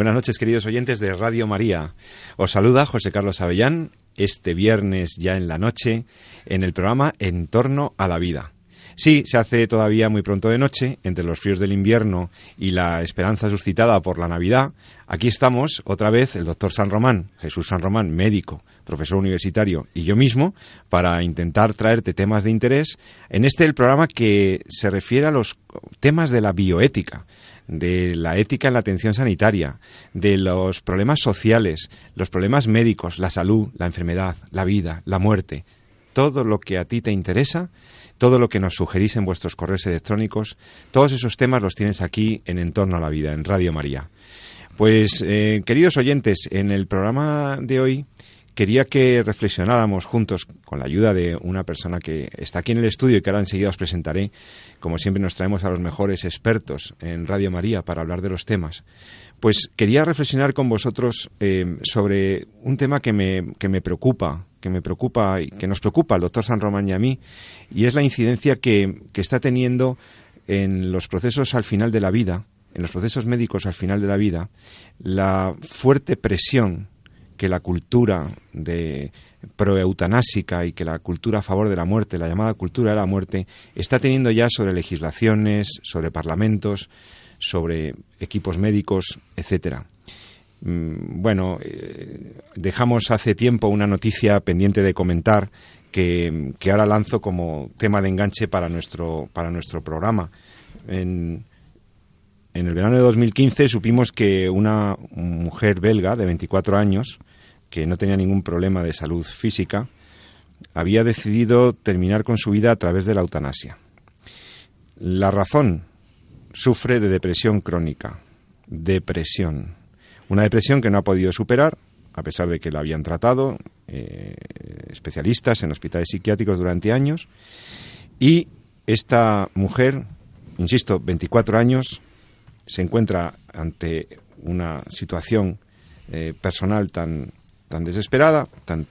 Buenas noches, queridos oyentes de Radio María. Os saluda José Carlos Avellán este viernes ya en la noche en el programa En torno a la vida. Sí, se hace todavía muy pronto de noche, entre los fríos del invierno y la esperanza suscitada por la Navidad. Aquí estamos, otra vez, el doctor San Román, Jesús San Román, médico, profesor universitario, y yo mismo, para intentar traerte temas de interés en este el programa que se refiere a los temas de la bioética de la ética en la atención sanitaria, de los problemas sociales, los problemas médicos, la salud, la enfermedad, la vida, la muerte, todo lo que a ti te interesa, todo lo que nos sugerís en vuestros correos electrónicos, todos esos temas los tienes aquí en Entorno a la Vida, en Radio María. Pues, eh, queridos oyentes, en el programa de hoy quería que reflexionáramos juntos, con la ayuda de una persona que está aquí en el estudio y que ahora enseguida os presentaré. Como siempre nos traemos a los mejores expertos en Radio María para hablar de los temas. Pues quería reflexionar con vosotros eh, sobre un tema que me, que me preocupa, que me preocupa y que nos preocupa al doctor San Román y a mí, y es la incidencia que, que está teniendo en los procesos al final de la vida, en los procesos médicos al final de la vida, la fuerte presión que la cultura de proeutanásica y que la cultura a favor de la muerte, la llamada cultura de la muerte, está teniendo ya sobre legislaciones, sobre parlamentos, sobre equipos médicos, etcétera. Mm, bueno, eh, dejamos hace tiempo una noticia pendiente de comentar que, ahora lanzo como tema de enganche para nuestro, para nuestro programa. En, en el verano de 2015 supimos que una mujer belga de 24 años que no tenía ningún problema de salud física, había decidido terminar con su vida a través de la eutanasia. La razón sufre de depresión crónica, depresión, una depresión que no ha podido superar, a pesar de que la habían tratado eh, especialistas en hospitales psiquiátricos durante años, y esta mujer, insisto, 24 años, se encuentra ante una situación eh, personal tan tan desesperada, tan,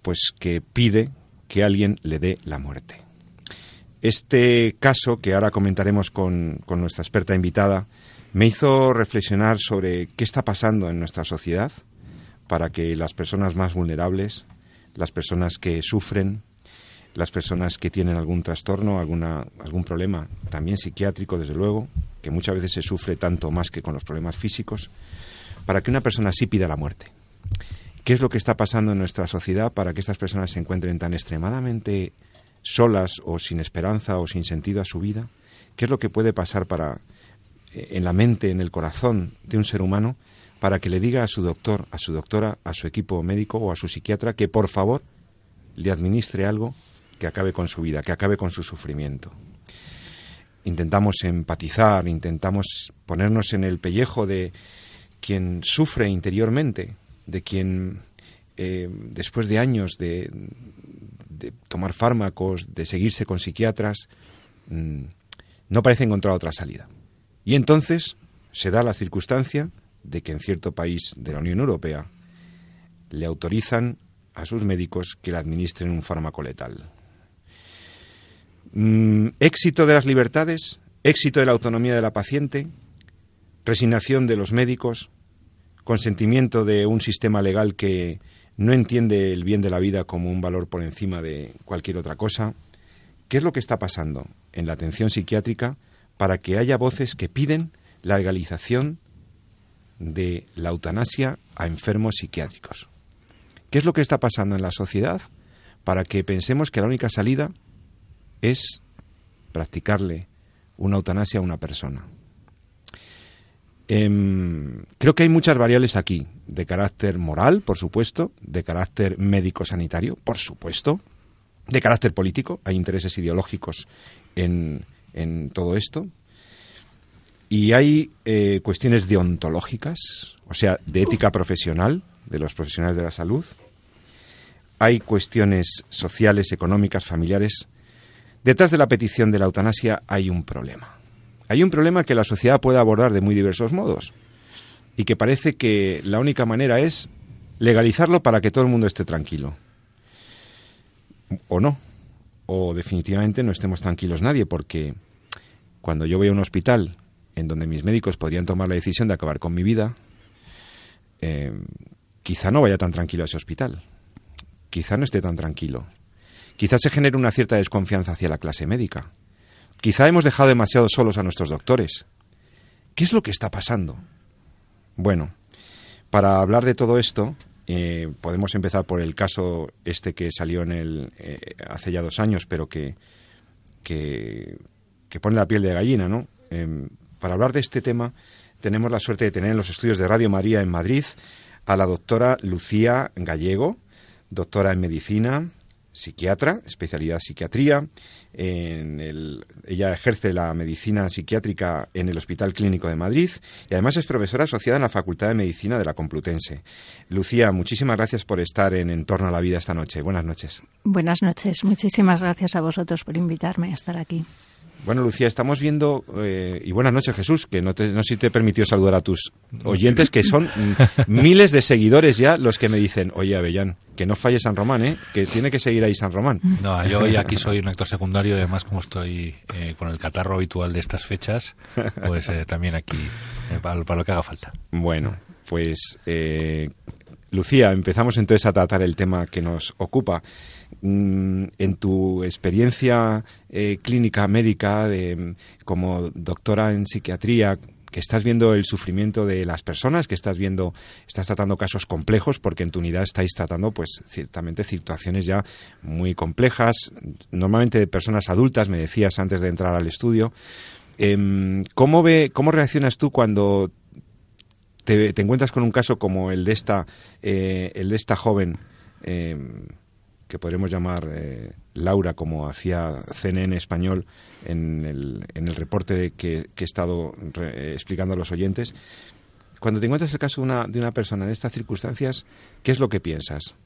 pues que pide que alguien le dé la muerte. Este caso, que ahora comentaremos con, con nuestra experta invitada, me hizo reflexionar sobre qué está pasando en nuestra sociedad para que las personas más vulnerables, las personas que sufren, las personas que tienen algún trastorno, alguna, algún problema, también psiquiátrico, desde luego, que muchas veces se sufre tanto más que con los problemas físicos, para que una persona sí pida la muerte qué es lo que está pasando en nuestra sociedad para que estas personas se encuentren tan extremadamente solas o sin esperanza o sin sentido a su vida, qué es lo que puede pasar para eh, en la mente, en el corazón de un ser humano para que le diga a su doctor, a su doctora, a su equipo médico o a su psiquiatra que por favor le administre algo que acabe con su vida, que acabe con su sufrimiento. Intentamos empatizar, intentamos ponernos en el pellejo de quien sufre interiormente, de quien eh, después de años de, tomar fármacos, de seguirse con psiquiatras, mm, no parece encontrar otra salida. Y entonces se da la circunstancia de que en cierto país de la Unión Europea le autorizan a sus médicos que le administren un fármaco letal. Mm, éxito de las libertades, éxito de la autonomía de la paciente, resignación de los médicos, consentimiento de un sistema legal que no entiende el bien de la vida como un valor por encima de cualquier otra cosa. ¿Qué es lo que está pasando en la atención psiquiátrica para que haya voces que piden la legalización de la eutanasia a enfermos psiquiátricos? ¿Qué es lo que está pasando en la sociedad para que pensemos que la única salida es practicarle una eutanasia a una persona? Em, creo que hay muchas variables aquí, de carácter moral, por supuesto, de carácter médico-sanitario, por supuesto, de carácter político, hay intereses ideológicos en, en todo esto. Y hay eh, cuestiones deontológicas, o sea, de ética profesional de los profesionales de la salud. Hay cuestiones sociales, económicas, familiares. Detrás de la petición de la eutanasia hay un problema. Hay un problema que la sociedad puede abordar de muy diversos modos y que parece que la única manera es legalizarlo para que todo el mundo esté tranquilo. O no. O definitivamente no estemos tranquilos nadie, porque cuando yo voy a un hospital en donde mis médicos podrían tomar la decisión de acabar con mi vida, eh, quizá no vaya tan tranquilo a ese hospital. Quizá no esté tan tranquilo. Quizá se genere una cierta desconfianza hacia la clase médica. Quizá hemos dejado demasiado solos a nuestros doctores. ¿Qué es lo que está pasando? Bueno, para hablar de todo esto, eh, podemos empezar por el caso este que salió en el, eh, hace ya dos años, pero que, que, pone la piel de gallina, ¿no? Em, para hablar de este tema, tenemos la suerte de tener en los estudios de Radio María en Madrid a la doctora Lucía Gallego, doctora en medicina, psiquiatra, especialidad psiquiatría. En el, ella ejerce la medicina psiquiátrica en el Hospital Clínico de Madrid y además es profesora asociada en la Facultad de Medicina de la Complutense. Lucía, muchísimas gracias por estar en Entorno a la Vida esta noche. Buenas noches. Buenas noches. Muchísimas gracias a vosotros por invitarme a estar aquí. Bueno, Lucía, estamos viendo, eh, y buenas noches Jesús, que no, te, no sé si te permitió saludar a tus oyentes, que son miles de seguidores ya los que me dicen, oye Avellán, que no falle San Román, ¿eh? que tiene que seguir ahí San Román. No, yo hoy aquí soy un actor secundario y además como estoy eh, con el catarro habitual de estas fechas, pues eh, también aquí para, para, lo que haga falta. Bueno, pues Lucía, empezamos entonces a tratar el tema que nos ocupa. Mm, en tu experiencia eh, clínica médica como doctora en psiquiatría, que estás viendo el sufrimiento de las personas, que estás viendo, estás tratando casos complejos, porque en tu unidad estáis tratando, pues, ciertamente situaciones ya muy complejas, normalmente de personas adultas, me decías antes de entrar al estudio. Em, ¿cómo, ve, ¿Cómo reaccionas tú cuando te, encuentras con un caso como el de esta, eh, el de esta joven? Em, que podremos llamar eh, Laura, como hacía CNN español en el, en el reporte que, he estado explicando a los oyentes. Cuando te encuentras el caso de una, de una persona en estas circunstancias, ¿qué es lo que piensas?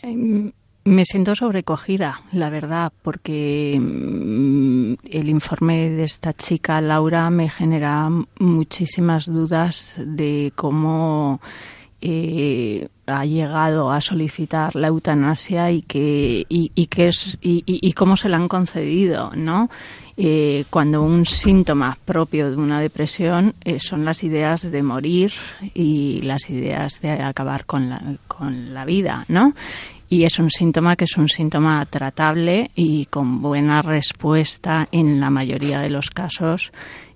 Em, me siento sobrecogida, la verdad, porque mm, el informe de esta chica, Laura, me genera muchísimas dudas de cómo eh, ha llegado a solicitar la eutanasia y que y, es y, cómo se la han concedido, ¿no? Eh, cuando un síntoma propio de una depresión eh, son las ideas de morir y las ideas de acabar con la, con la vida, ¿no? Y es un síntoma que es un síntoma tratable y con buena respuesta en la mayoría de los casos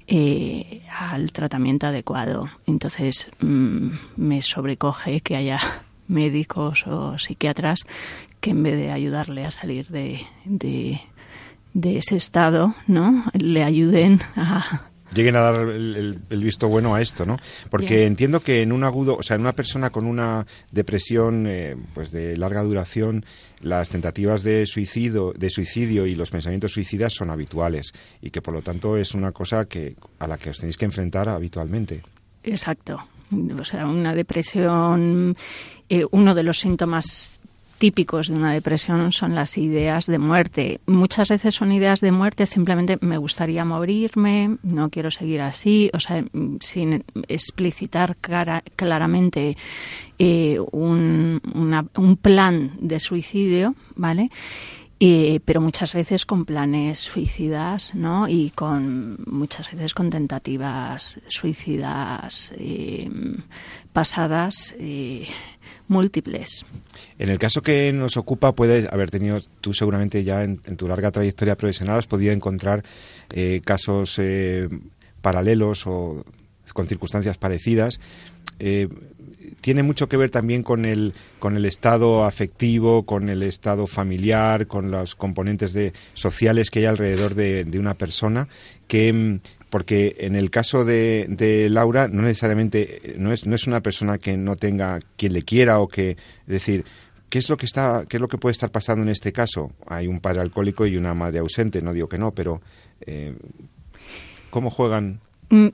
eh, al tratamiento adecuado. Entonces mm, me sobrecoge que haya médicos o psiquiatras que en vez de ayudarle a salir de, de, ese estado, ¿no? Le ayuden a, lleguen a dar el, visto bueno a esto, ¿no? Porque entiendo que en un agudo, o sea, en una persona con una depresión eh, pues de larga duración, las tentativas de suicidio, de suicidio y los pensamientos suicidas son habituales y que por lo tanto es una cosa que a la que os tenéis que enfrentar habitualmente. Exacto. O sea, una depresión, eh, uno de los síntomas típicos de una depresión son las ideas de muerte. Muchas veces son ideas de muerte, simplemente me gustaría morirme, no quiero seguir así, o sea, sin explicitar claramente eh, un, plan de suicidio, ¿vale? Eh, pero muchas veces con planes suicidas, ¿no? Y con muchas veces con tentativas suicidas eh, pasadas múltiples. En el caso que nos ocupa, puedes haber tenido, tú seguramente ya en, tu larga trayectoria profesional has podido encontrar eh, casos eh, paralelos o con circunstancias parecidas. Eh, tiene mucho que ver también con el, con el estado afectivo, con el estado familiar, con los componentes de, sociales que hay alrededor de, de una persona que, mm, porque en el caso de, Laura no necesariamente no es, no es una persona que no tenga quien le quiera o que es decir qué es lo que está qué es lo que puede estar pasando en este caso hay un padre alcohólico y una madre ausente no digo que no pero eh, ¿Cómo juegan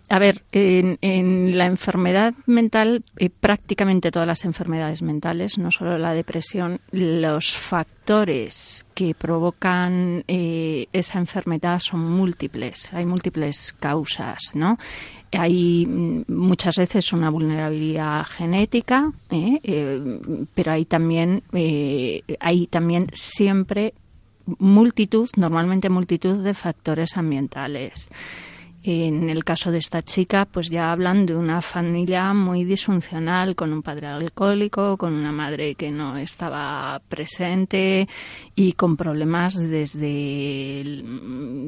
a ver, en, la enfermedad mental, eh, prácticamente todas las enfermedades mentales, no solo la depresión, los factores que provocan eh, esa enfermedad son múltiples. Hay múltiples causas, ¿no? Hay mm, muchas veces una vulnerabilidad genética, ¿eh? pero hay también, hay también siempre multitud, normalmente multitud de factores ambientales. En el caso de esta chica, pues ya hablan de una familia muy disfuncional, con un padre alcohólico, con una madre que no estaba presente y con problemas desde,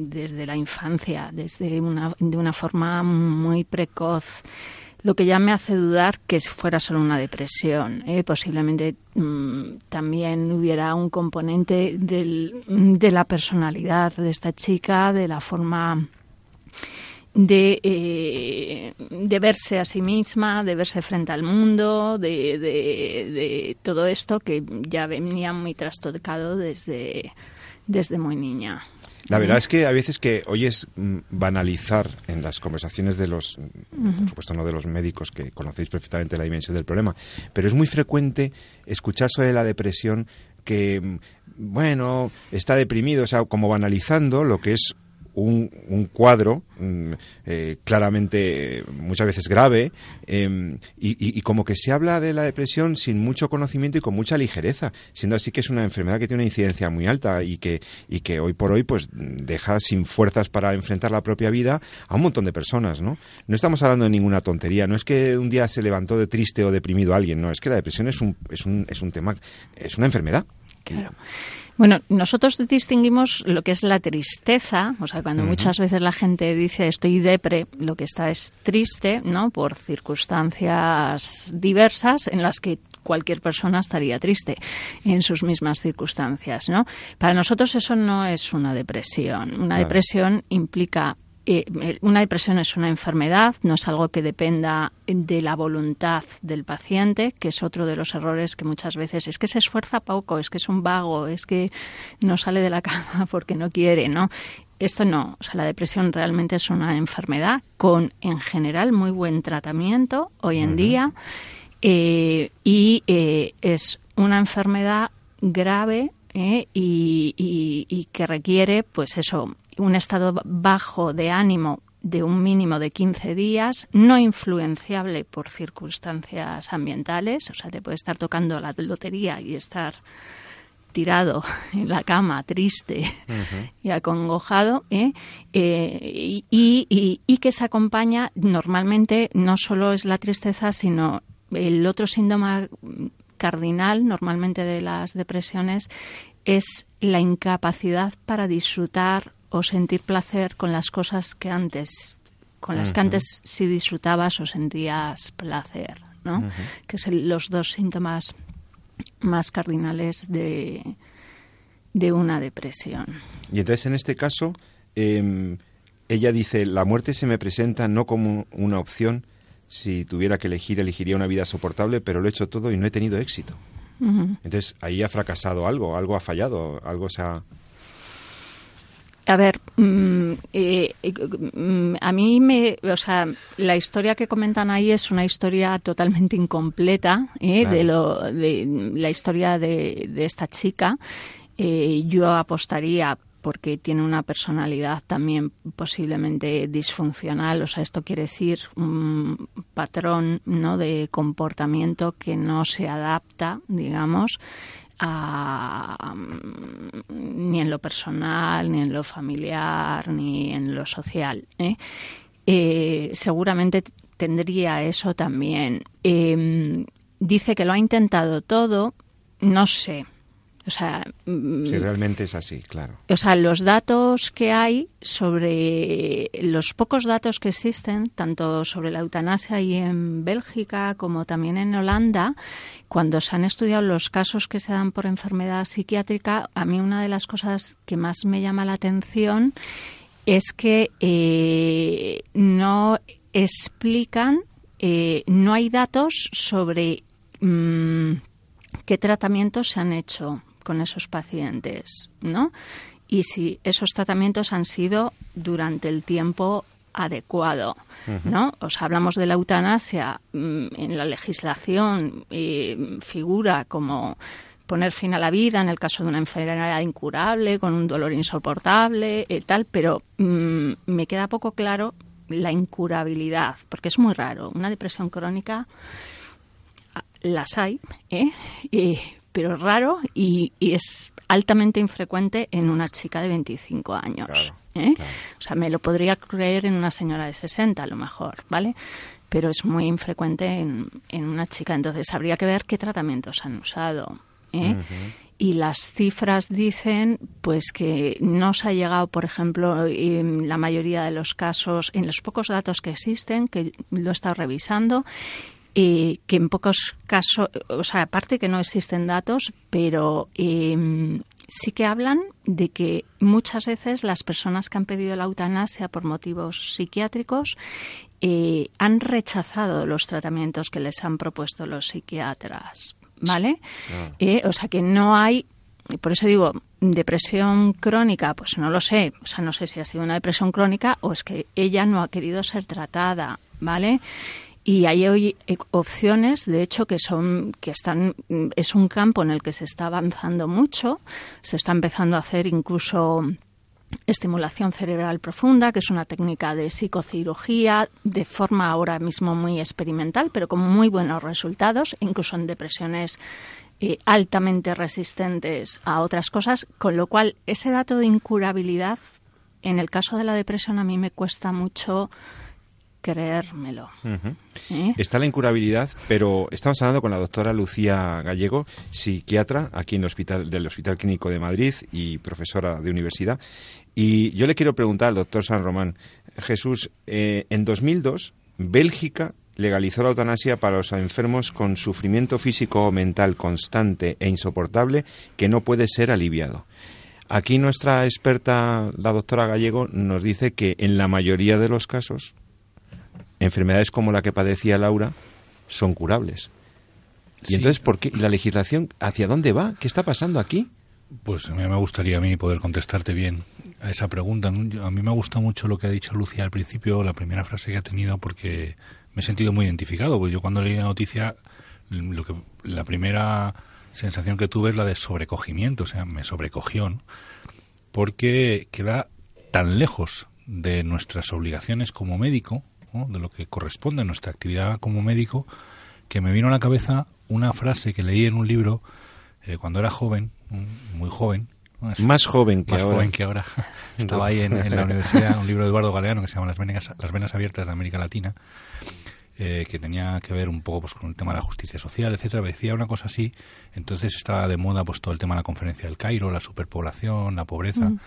desde la infancia, desde una, de una forma muy precoz lo que ya me hace dudar que fuera solo una depresión. ¿eh? Posiblemente mm, también hubiera un componente del, de la personalidad de esta chica, de la forma de, eh, de verse a sí misma, de verse frente al mundo, de, de, todo esto que ya venía muy trastocado desde, desde muy niña. La verdad es que a veces que oyes mm, banalizar en las conversaciones de los, por supuesto no de los médicos que conocéis perfectamente la dimensión del problema, pero es muy frecuente escuchar sobre la depresión que, mm, bueno, está deprimido, o sea, como banalizando lo que es un, cuadro mm, eh, claramente muchas veces grave em, y, como que se habla de la depresión sin mucho conocimiento y con mucha ligereza, siendo así que es una enfermedad que tiene una incidencia muy alta y que, y que hoy por hoy pues deja sin fuerzas para enfrentar la propia vida a un montón de personas, ¿no? No estamos hablando de ninguna tontería, no es que un día se levantó de triste o deprimido alguien, no, es que la depresión es un, es un, es un tema, es una enfermedad. Claro. Bueno, nosotros distinguimos lo que es la tristeza, o sea, cuando muchas veces la gente dice estoy depre, lo que está es triste, ¿no? Por circunstancias diversas en las que cualquier persona estaría triste en sus mismas circunstancias, ¿no? Para nosotros eso no es una depresión. Una depresión implica eh, una depresión es una enfermedad, no es algo que dependa de la voluntad del paciente, que es otro de los errores que muchas veces es que se esfuerza poco, es que es un vago, es que no sale de la cama porque no quiere, ¿no? Esto no, o sea, la depresión realmente es una enfermedad con, en general, muy buen tratamiento hoy en día eh, y eh, es una enfermedad grave y, y, que requiere, pues eso, un estado bajo de ánimo de un mínimo de 15 días, no influenciable por circunstancias ambientales, o sea, te puede estar tocando la lotería y estar tirado en la cama, triste y acongojado, ¿eh? Eh, y, y, que se acompaña normalmente no solo es la tristeza, sino el otro síntoma cardinal normalmente de las depresiones es la incapacidad para disfrutar o sentir placer con las cosas que antes, con las que antes sí disfrutabas o sentías placer, ¿no? Que son los dos síntomas más cardinales de, de una depresión. Y entonces, en este caso, em, ella dice, la muerte se me presenta no como una opción, si tuviera que elegir, elegiría una vida soportable, pero lo he hecho todo y no he tenido éxito. Entonces, ahí ha fracasado algo, algo ha fallado, algo se ha... A ver, mm, eh, mm, a mí me, o sea, la historia que comentan ahí es una historia totalmente incompleta ¿eh? de lo, de la historia de, esta chica. Eh, yo apostaría porque tiene una personalidad también posiblemente disfuncional, o sea, esto quiere decir un patrón ¿no? de comportamiento que no se adapta, digamos, ni en lo personal, ni en lo familiar, ni en lo social. ¿eh? Eh, seguramente tendría eso también. Em, dice que lo ha intentado todo, no sé. O sea, mm, si realmente es así, claro. O sea, los datos que hay sobre los pocos datos que existen, tanto sobre la eutanasia y en Bélgica como también en Holanda, cuando se han estudiado los casos que se dan por enfermedad psiquiátrica, a mí una de las cosas que más me llama la atención es que eh, no explican, eh, no hay datos sobre mm, qué tratamientos se han hecho con esos pacientes, ¿no? Y si esos tratamientos han sido durante el tiempo adecuado, ¿no? O sea, hablamos de la eutanasia mm, en la legislación eh, figura como poner fin a la vida en el caso de una enfermedad incurable, con un dolor insoportable, y eh, tal, pero mm, me queda poco claro la incurabilidad, porque es muy raro. Una depresión crónica ah, las hay, ¿eh? Pero raro y, es altamente infrecuente en una chica de 25 años. ¿eh? O sea, me lo podría creer en una señora de 60 a lo mejor, ¿vale? Pero es muy infrecuente en, en una chica. Entonces, habría que ver qué tratamientos han usado. ¿eh? y las cifras dicen pues que no se ha llegado, por ejemplo, en la mayoría de los casos, en los pocos datos que existen, que lo he estado revisando, eh, que en pocos casos, o sea, aparte que no existen datos, pero em, sí que hablan de que muchas veces las personas que han pedido la eutanasia por motivos psiquiátricos eh, han rechazado los tratamientos que les han propuesto los psiquiatras. ¿vale? Ah. Eh, o sea que no hay, por eso digo, depresión crónica, pues no lo sé, o sea, no sé si ha sido una depresión crónica o es que ella no ha querido ser tratada, ¿vale? Y hay hoy eh, opciones, de hecho, que son, que están, es un campo en el que se está avanzando mucho, se está empezando a hacer incluso estimulación cerebral profunda, que es una técnica de psicocirugía de forma ahora mismo muy experimental, pero con muy buenos resultados, incluso en depresiones eh, altamente resistentes a otras cosas, con lo cual ese dato de incurabilidad, en el caso de la depresión, a mí me cuesta mucho creérmelo. ¿Eh? Está la incurabilidad, pero estamos hablando con la doctora Lucía Gallego, psiquiatra aquí en el hospital del Hospital Clínico de Madrid y profesora de universidad. Y yo le quiero preguntar al doctor San Román, Jesús, eh, en 2002 Bélgica legalizó la eutanasia para los enfermos con sufrimiento físico o mental constante e insoportable que no puede ser aliviado. Aquí nuestra experta, la doctora Gallego, nos dice que en la mayoría de los casos enfermedades como la que padecía Laura son curables. Y entonces, ¿por qué la legislación hacia dónde va? ¿Qué está pasando aquí? Pues a mí me gustaría a mí poder contestarte bien a esa pregunta. A mí me gusta mucho lo que ha dicho Lucía al principio, la primera frase que ha tenido, porque me he sentido muy identificado. Porque yo cuando leí la noticia, lo que, la primera sensación que tuve es la de sobrecogimiento, o sea, me sobrecogió, porque queda tan lejos de nuestras obligaciones como médico de lo que corresponde a nuestra actividad como médico, que me vino a la cabeza una frase que leí en un libro eh, cuando era joven, muy joven. más joven que más ahora. joven que ahora. Estaba ahí en, la universidad un libro de Eduardo Galeano que se llama Las venas, las venas abiertas de América Latina, eh, que tenía que ver un poco pues, con el tema de la justicia social, etcétera. Decía una cosa así. Entonces estaba de moda pues todo el tema de la conferencia del Cairo, la superpoblación, la pobreza. Mm.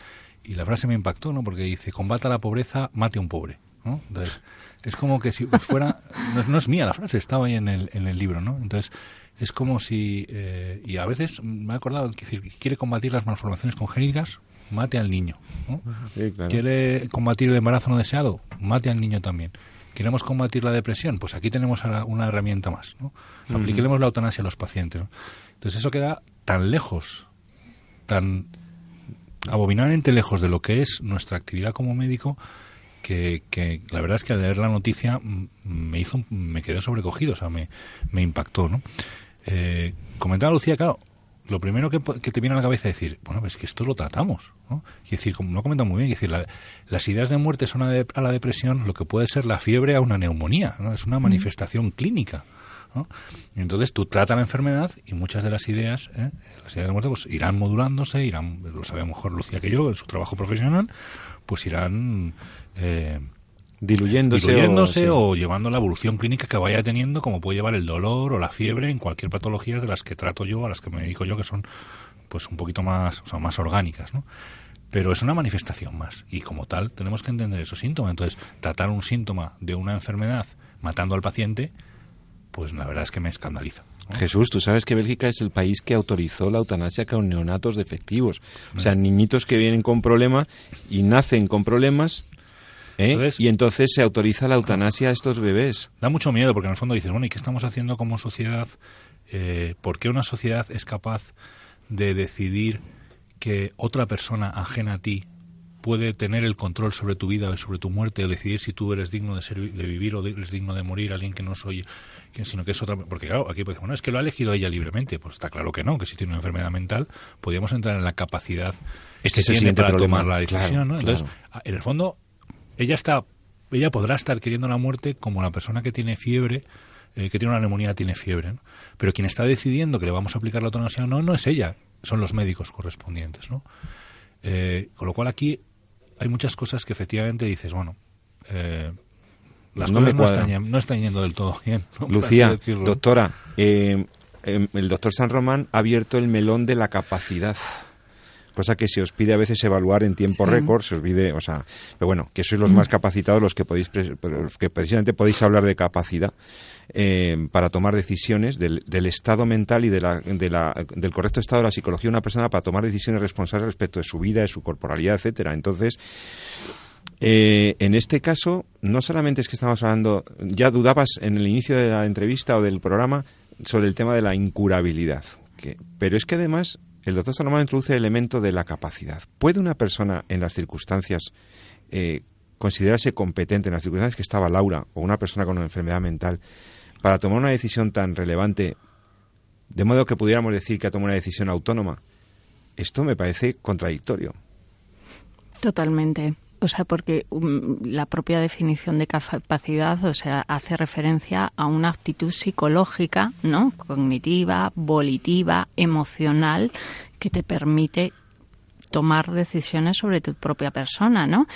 Y la frase me impactó, ¿no? Porque dice, combata la pobreza, mate a un pobre. ¿No? Entonces, es como que si fuera, no, es mía la frase, estaba ahí en el, en el libro, ¿no? Entonces, es como si, eh, y a veces me he acordado, que decir, quiere combatir las malformaciones congénitas, mate al niño. ¿no? Quiere combatir el embarazo no deseado, mate al niño también. Queremos combatir la depresión, pues aquí tenemos una herramienta más. ¿no? Apliquemos la eutanasia a los pacientes. Entonces eso queda tan lejos, tan abominablemente lejos de lo que es nuestra actividad como médico, que, la verdad es que al leer la noticia me hizo, me quedé sobrecogido, o sea, me, me impactó, ¿no? Eh, comentaba Lucía, claro, lo primero que, te viene a la cabeza es decir, bueno, pues que esto lo tratamos, ¿no? Y decir, como lo comenta muy bien, decir, las ideas de muerte son a, la depresión lo que puede ser la fiebre a una neumonía, ¿no? Es una manifestación clínica. ¿no? entonces tú tratas la enfermedad y muchas de las ideas, ¿eh? las ideas de muerte, pues irán modulándose, irán, lo sabe mejor Lucía que yo en su trabajo profesional, pues irán eh, diluyéndose, o, llevando la evolución clínica que vaya teniendo, como puede llevar el dolor o la fiebre en cualquier patología de las que trato yo, a las que me dedico yo, que son pues un poquito más, o más orgánicas, ¿no? Pero es una manifestación más y como tal tenemos que entender esos síntomas. Entonces, tratar un síntoma de una enfermedad matando al paciente, pues la verdad es que me escandaliza. Jesús, tú sabes que Bélgica es el país que autorizó la eutanasia con neonatos defectivos. O sea, niñitos que vienen con problemas y nacen con problemas ¿Eh? y entonces se autoriza la eutanasia a estos bebés. Da mucho miedo porque en el fondo dices, bueno, ¿y qué estamos haciendo como sociedad? Eh, ¿Por qué una sociedad es capaz de decidir que otra persona ajena a ti puede tener el control sobre tu vida o sobre tu muerte o decidir si tú eres digno de, ser, de vivir o eres digno de morir, alguien que no soy, sino que es otra. Porque claro, aquí pues, bueno, es que lo ha elegido ella libremente. Pues está claro que no, que si tiene una enfermedad mental, podríamos entrar en la capacidad este que es tiene para problema. tomar la decisión. ¿no? Entonces, en el fondo, ella está, ella podrá estar queriendo la muerte como la persona que tiene fiebre eh, que tiene una neumonía tiene fiebre. ¿no? Pero quien está decidiendo que le vamos a aplicar la eutanasia o no, no es ella, son los médicos correspondientes. ¿no? Eh, con lo cual aquí hay muchas cosas que efectivamente dices, bueno, eh, las No cosas me no están, no están yendo del todo bien. Lucía, doctora, eh, em, el doctor San Román ha abierto el melón de la capacidad. Cosa que se os pide a veces evaluar en tiempo Sí. récord, se os pide, o sea, pero bueno, que sois los más capacitados los que podéis, los que precisamente podéis hablar de capacidad eh, para tomar decisiones del, del estado mental y de la, de la- del correcto estado de la psicología de una persona para tomar decisiones responsables respecto de su vida, de su corporalidad, etcétera. Entonces, eh, en este caso, no solamente es que estamos hablando, ya dudabas en el inicio de la entrevista o del programa sobre el tema de la incurabilidad, que- pero es que además el doctor Salomón introduce el elemento de la capacidad. ¿Puede una persona en las circunstancias eh, considerarse competente en las circunstancias que estaba Laura o una persona con una enfermedad mental para tomar una decisión tan relevante, de modo que pudiéramos decir que ha tomado una decisión autónoma? Esto me parece contradictorio. Totalmente. O sea, porque um, la propia definición de capacidad, o sea, hace referencia a una actitud psicológica, ¿no? Cognitiva, volitiva, emocional, que te permite tomar decisiones sobre tu propia persona, ¿no?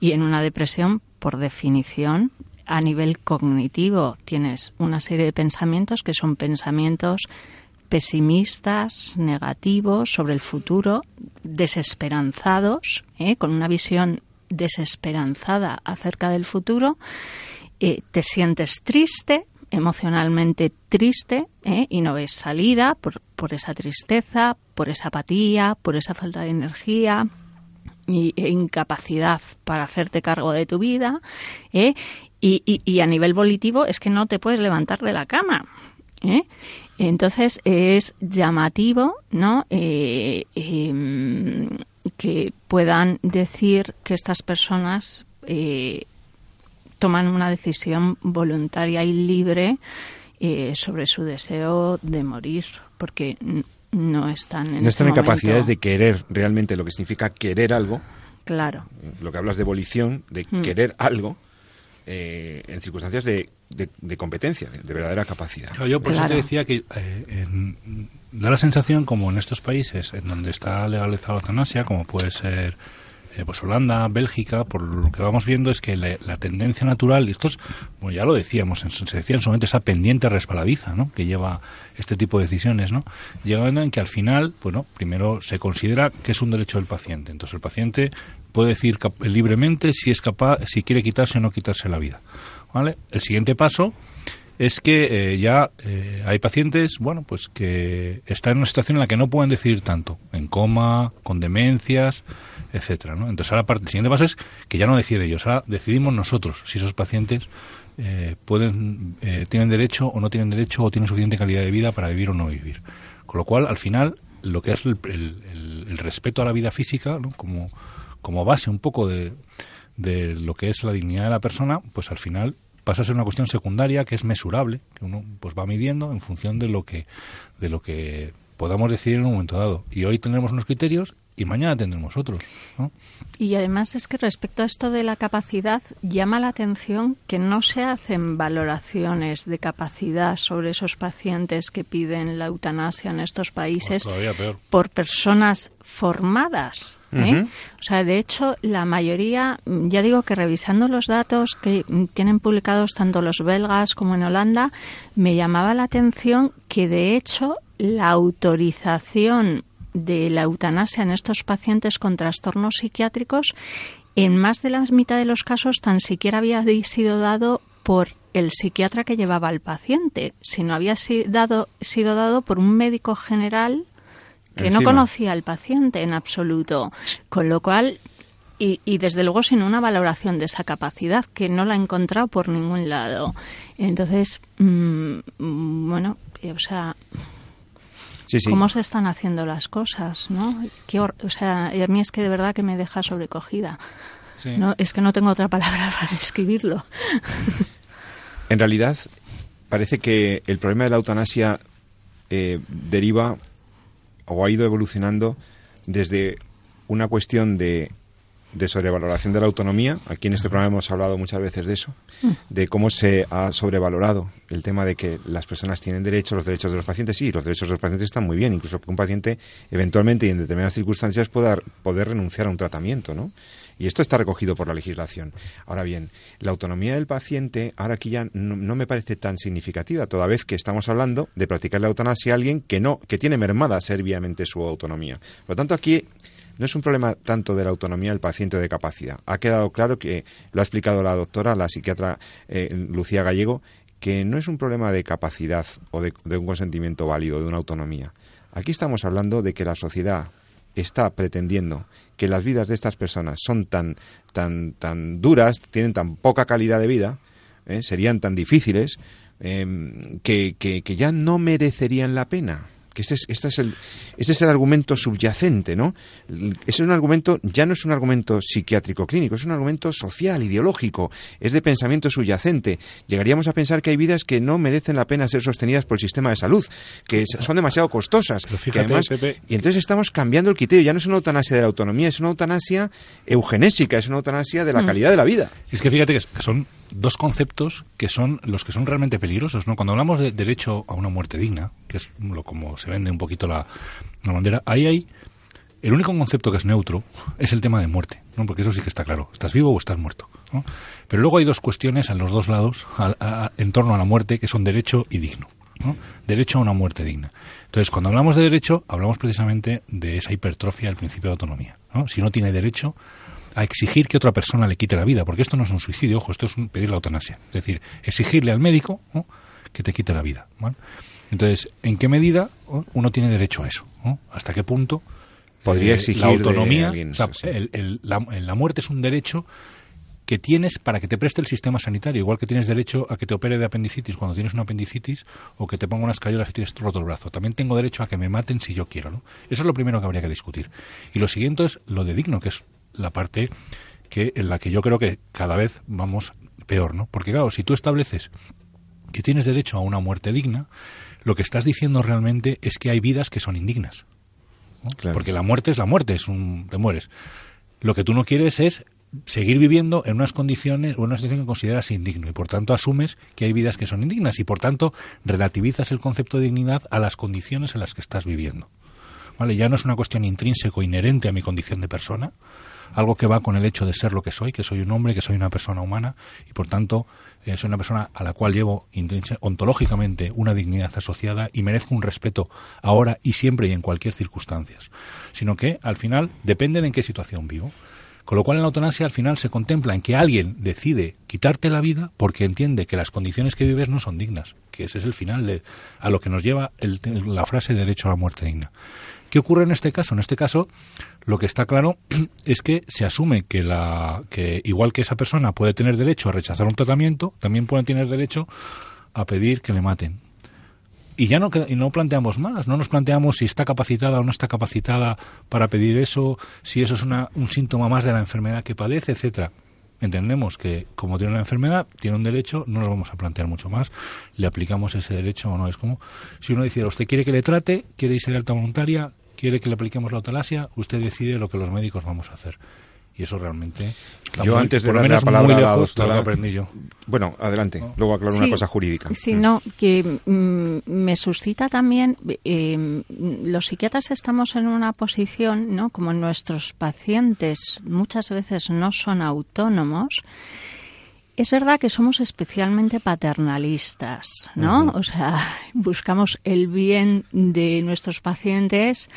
Y en una depresión, por definición, a nivel cognitivo, tienes una serie de pensamientos que son pensamientos pesimistas, negativos sobre el futuro, desesperanzados, ¿eh? con una visión desesperanzada acerca del futuro, eh, te sientes triste, emocionalmente triste, ¿eh? y no ves salida por, por esa tristeza, por esa apatía, por esa falta de energía y, e incapacidad para hacerte cargo de tu vida. ¿eh? Y, y- a nivel volitivo es que no te puedes levantar de la cama. Entonces es llamativo, ¿no? Eh, em, que puedan decir que estas personas eh, toman una decisión voluntaria y libre eh, sobre su deseo de morir, porque no están en no este están en capacidades de querer realmente lo que significa querer algo, Claro. lo que hablas de volición, de Mm. querer algo, eh, en circunstancias de, de- de competencia, de, de verdadera capacidad. Yo por eso te decía que eh, en- da la sensación como en estos países en donde está legalizada la eutanasia, como puede ser eh, pues Holanda, Bélgica, por lo que vamos viendo es que la, la tendencia natural, y esto es, como ya lo decíamos, en, se decía en su momento esa pendiente resbaladiza ¿no? que lleva este tipo de decisiones, ¿no? llegando en que al final, bueno, primero se considera que es un derecho del paciente. Entonces el paciente puede decir libremente si es capaz, si quiere quitarse o no quitarse la vida. ¿Vale? El siguiente paso es que eh, ya eh, hay pacientes, bueno, pues que están en una situación en la que no pueden decidir tanto, en coma, con demencias, etcétera, ¿no? Entonces ahora parte- siguiente paso es que ya no decide ellos, ahora decidimos nosotros si esos pacientes eh, pueden, eh, tienen derecho o no tienen derecho o tienen suficiente calidad de vida para vivir o no vivir. Con lo cual, al final, lo que es el, el- el- el respeto a la vida física, ¿no? como, como base un poco de, de lo que es la dignidad de la persona, pues al final pasa a ser una cuestión secundaria que es mesurable, que uno pues va midiendo en función de lo que de lo que podamos decidir en un momento dado. Y hoy tendremos unos criterios y mañana tendremos otros. ¿no? Y además es que respecto a esto de la capacidad, llama la atención que no se hacen valoraciones de capacidad sobre esos pacientes que piden la eutanasia en estos países Pues por personas formadas. ¿Eh? O sea, de hecho, la mayoría, ya digo que revisando los datos que tienen publicados tanto los belgas como en Holanda, me llamaba la atención que de hecho la autorización de la eutanasia en estos pacientes con trastornos psiquiátricos, en más de la mitad de los casos tan siquiera había sido dado por el psiquiatra que llevaba al paciente, sino había dado- sido dado por un médico general que no conocía al paciente en absoluto, con lo cual y, y desde luego sin una valoración de esa capacidad que no la he encontrado por ningún lado. Entonces, mm, bueno, eh, o sea, cómo se están haciendo las cosas, ¿no? o sea, y a mí es que de verdad que me deja sobrecogida. No, es que no tengo otra palabra para describirlo. En realidad, parece que el problema de la eutanasia eh, deriva o ha ido evolucionando desde una cuestión de de sobrevaloración de la autonomía. Aquí en este programa hemos hablado muchas veces de eso, de cómo se ha sobrevalorado el tema de que las personas tienen derechos, los derechos de los pacientes, sí, los derechos de los pacientes están muy bien, incluso que un paciente eventualmente y en determinadas circunstancias pueda poder renunciar a un tratamiento, ¿no? Y esto está recogido por la legislación. Ahora bien, la autonomía del paciente, ahora aquí ya no, me parece tan significativa, toda vez que estamos hablando de practicar la eutanasia a alguien que no, que tiene mermada serbiamente su autonomía. Por lo tanto, aquí no es un problema tanto de la autonomía del paciente de capacidad. Ha quedado claro que lo ha explicado la doctora, la psiquiatra eh, Lucía Gallego, que no es un problema de capacidad o de, un consentimiento válido, de una autonomía. Aquí estamos hablando de que la sociedad está pretendiendo que las vidas de estas personas son tan, tan, tan duras, tienen tan poca calidad de vida, eh, serían tan difíciles, que, que ya no merecerían la pena que este es, este es, el, este es el argumento subyacente, ¿no? Es un argumento, ya no es un argumento psiquiátrico clínico, es un argumento social, ideológico, es de pensamiento subyacente. Llegaríamos a pensar que hay vidas que no merecen la pena ser sostenidas por el sistema de salud, que son demasiado costosas. y entonces estamos cambiando el criterio, ya no es una eutanasia de la autonomía, es una eutanasia eugenésica, es una eutanasia de la mm. calidad de la vida. Es que fíjate que son dos conceptos que son los que son realmente peligrosos, ¿no? Cuando hablamos de derecho a una muerte digna, que es lo como se vende un poquito la, bandera, ahí hay el único concepto que es neutro es el tema de muerte, ¿no? Porque eso sí que está claro, estás vivo o estás muerto, Pero luego hay dos cuestiones en los dos lados en torno a la muerte que son derecho y digno, Derecho a una muerte digna. Entonces, cuando hablamos de derecho, hablamos precisamente de esa hipertrofia del principio de autonomía, Si no tiene derecho, a exigir que otra persona le quite la vida, porque esto no es un suicidio, ojo, esto es un pedir la eutanasia. Es decir, exigirle al médico que te quite la vida. Entonces, ¿en qué medida uno tiene derecho a eso? ¿Hasta qué punto podría eh, exigir la autonomía? la, muerte es un derecho que tienes para que te preste el sistema sanitario, igual que tienes derecho a que te opere de apendicitis cuando tienes una apendicitis o que te ponga unas cayolas y tienes roto el brazo. También tengo derecho a que me maten si yo quiero. ¿no? Eso es lo primero que habría que discutir. Y lo siguiente es lo de digno, que es la parte que en la que yo creo que cada vez vamos peor, ¿no? Porque claro, si tú estableces que tienes derecho a una muerte digna, lo que estás diciendo realmente es que hay vidas que son indignas. Porque la muerte es la muerte, es un te mueres. Lo que tú no quieres es seguir viviendo en unas condiciones o en una situación que consideras indigno y por tanto asumes que hay vidas que son indignas y por tanto relativizas el concepto de dignidad a las condiciones en las que estás viviendo. ¿Vale? Ya no es una cuestión intrínseco inherente a mi condición de persona, algo que va con el hecho de ser lo que soy, que soy un hombre, que soy una persona humana y por tanto eh, soy una persona a la cual llevo ontológicamente una dignidad asociada y merezco un respeto ahora y siempre y en cualquier circunstancia, sino que al final depende de en qué situación vivo. Con lo cual en la eutanasia al final se contempla en que alguien decide quitarte la vida porque entiende que las condiciones que vives no son dignas, que ese es el final de a lo que nos lleva la frase derecho a la muerte digna. ¿Qué ocurre en este caso? En este caso, lo que está claro es que se asume que, la, que igual que esa persona puede tener derecho a rechazar un tratamiento, también puede tener derecho a pedir que le maten. Y ya no, y no planteamos más, no nos planteamos si está capacitada o no está capacitada para pedir eso, si eso es una, un síntoma más de la enfermedad que padece, etcétera entendemos que como tiene una enfermedad, tiene un derecho, no nos vamos a plantear mucho más, le aplicamos ese derecho o no. Es como si uno dijera, usted quiere que le trate, quiere irse de alta voluntaria, quiere que le apliquemos la eutanasia, usted decide lo que los médicos vamos a hacer. Y eso realmente. Yo antes de darle la palabra a la doctora. aprendí yo. Bueno, adelante. Luego aclaro una cosa jurídica. Sí, no, que mm, me suscita también. Eh, los psiquiatras estamos en una posición, ¿no? Como nuestros pacientes muchas veces no son autónomos es verdad que somos especialmente paternalistas, ¿no? O sea, buscamos el bien de nuestros pacientes,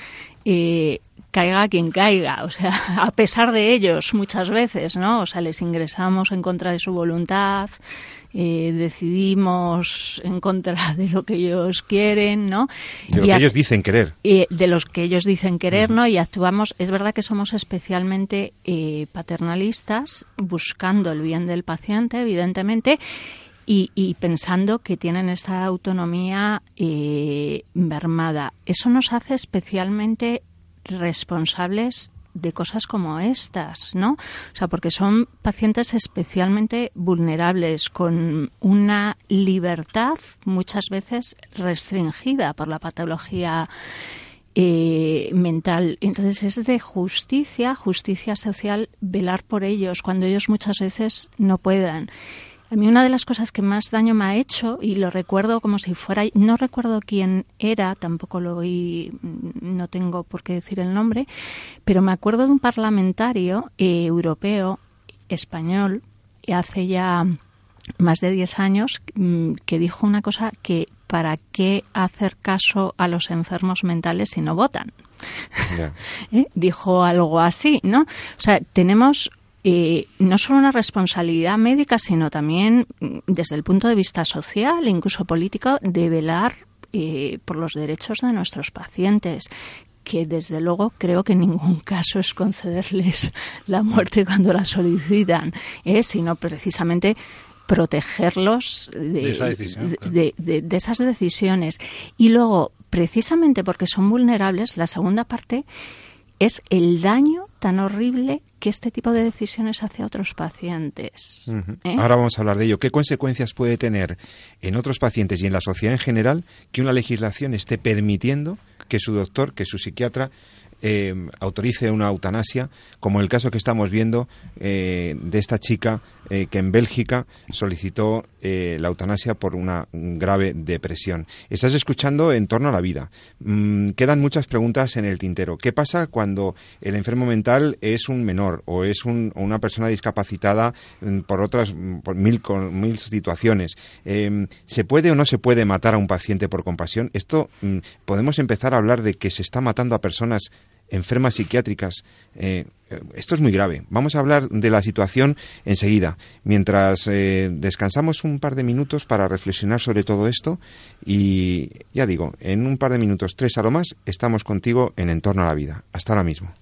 eh, caiga quien caiga, o sea, a pesar de ellos muchas veces, ¿no? O sea, les ingresamos en contra de su voluntad, eh, decidimos en contra de lo que ellos quieren, ¿no? De lo que ellos dicen querer. de los que ellos dicen querer, ¿no? Y actuamos, es verdad que somos especialmente eh, paternalistas, buscando el bien del paciente, evidentemente, y, pensando que tienen esta autonomía eh, mermada. Eso nos hace especialmente responsables de cosas como estas, ¿no? O sea, porque son pacientes especialmente vulnerables, con una libertad muchas veces restringida por la patología eh, mental. Entonces es de justicia, justicia social, velar por ellos cuando ellos muchas veces no puedan. A mí una de las cosas que más daño me ha hecho, y lo recuerdo como si fuera, no recuerdo quién era, tampoco lo vi, no tengo por qué decir el nombre, pero me acuerdo de un parlamentario eh, europeo, español, hace ya más de 10 años, mm, que dijo una cosa que para qué hacer caso a los enfermos mentales si no votan. ¿Eh? Dijo algo así, ¿no? O sea, tenemos eh, no solo una responsabilidad médica, sino también mm, desde el punto de vista social e incluso político de velar eh, por los derechos de nuestros pacientes que desde luego creo que en ningún caso es concederles la muerte cuando la solicitan, ¿eh? sino precisamente protegerlos de, de, esas decisiones. Y luego, precisamente porque son vulnerables, la segunda parte es el daño tan horrible que este tipo de decisiones hace a otros pacientes. ¿eh? Ahora vamos a hablar de ello. ¿Qué consecuencias puede tener en otros pacientes y en la sociedad en general que una legislación esté permitiendo que su doctor, que su psiquiatra eh, autorice una eutanasia, como el caso que estamos viendo eh, de esta chica eh, que en Bélgica solicitó la eutanasia por una grave depresión. Estás escuchando en torno a la vida. Mm, quedan muchas preguntas en el tintero. ¿Qué pasa cuando el enfermo mental es un menor o es una persona discapacitada mm, por otras por mil, mil situaciones? ¿Se puede o no se puede matar a un paciente por compasión? Esto mm, podemos empezar a hablar de que se está matando a personas enfermas psiquiátricas. Eh, esto es muy grave. Vamos a hablar de la situación enseguida, mientras eh, descansamos un par de minutos para reflexionar sobre todo esto y ya digo, en un par de minutos, tres a lo más, estamos contigo en Entorno a la Vida. Hasta ahora mismo.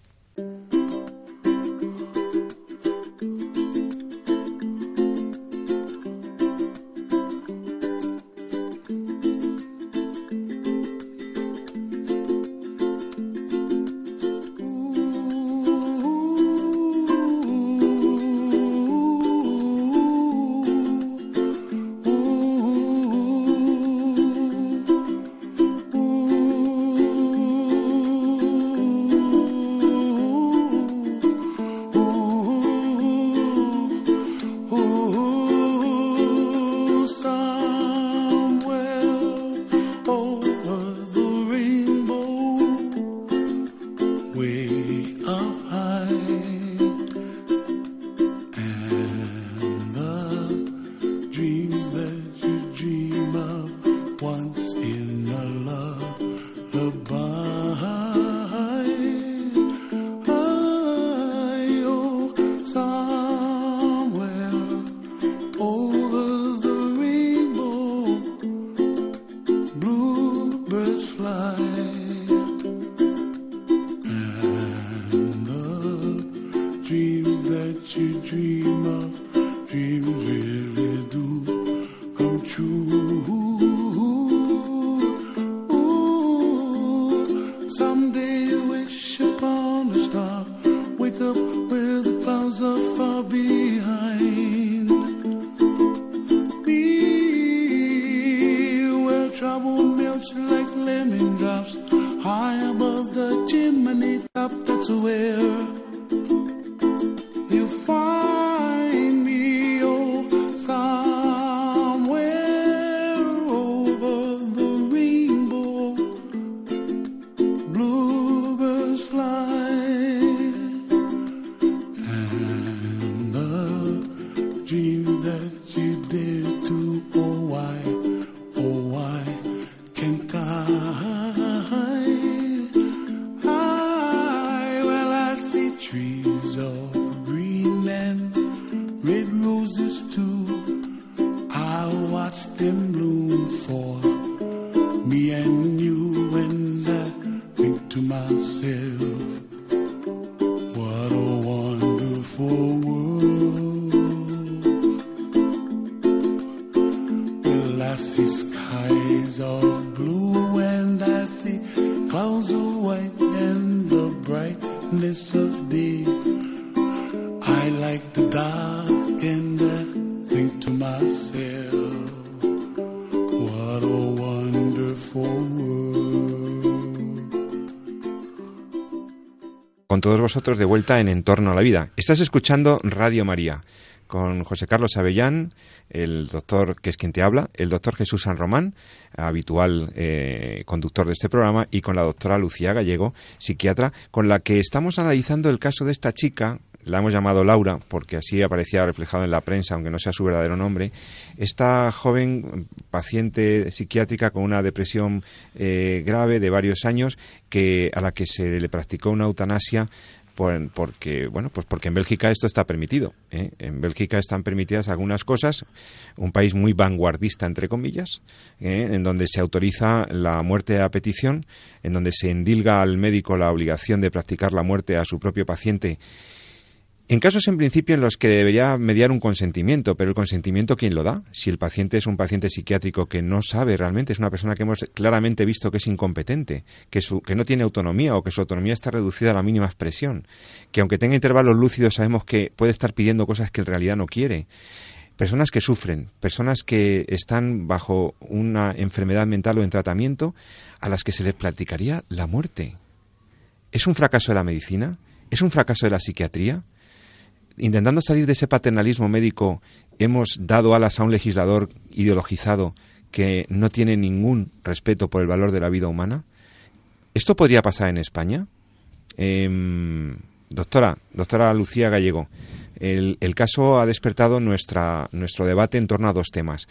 Todos vosotros de vuelta en Entorno a la Vida. Estás escuchando Radio María con José Carlos Avellán, el doctor que es quien te habla, el doctor Jesús San Román, habitual eh, conductor de este programa, y con la doctora Lucía Gallego, psiquiatra, con la que estamos analizando el caso de esta chica, la hemos llamado Laura porque así aparecía reflejado en la prensa, aunque no sea su verdadero nombre, esta joven paciente psiquiátrica con una depresión eh, grave de varios años que a la que se le practicó una eutanasia porque bueno pues porque en Bélgica esto está permitido ¿eh? en Bélgica están permitidas algunas cosas un país muy vanguardista entre comillas ¿eh? en donde se autoriza la muerte a petición en donde se endilga al médico la obligación de practicar la muerte a su propio paciente en casos en principio en los que debería mediar un consentimiento, pero el consentimiento ¿quién lo da? Si el paciente es un paciente psiquiátrico que no sabe realmente, es una persona que hemos claramente visto que es incompetente, que, que no tiene autonomía o que su autonomía está reducida a la mínima expresión, que aunque tenga intervalos lúcidos sabemos que puede estar pidiendo cosas que en realidad no quiere. Personas que sufren, personas que están bajo una enfermedad mental o en tratamiento, a las que se les platicaría la muerte. ¿Es un fracaso de la medicina? ¿Es un fracaso de la psiquiatría? Intentando salir de ese paternalismo médico, hemos dado alas a un legislador ideologizado que no tiene ningún respeto por el valor de la vida humana? ¿Esto podría pasar en España? Em, doctora, doctora Lucía Gallego, el, el, caso ha despertado nuestra, nuestro debate en torno a dos temas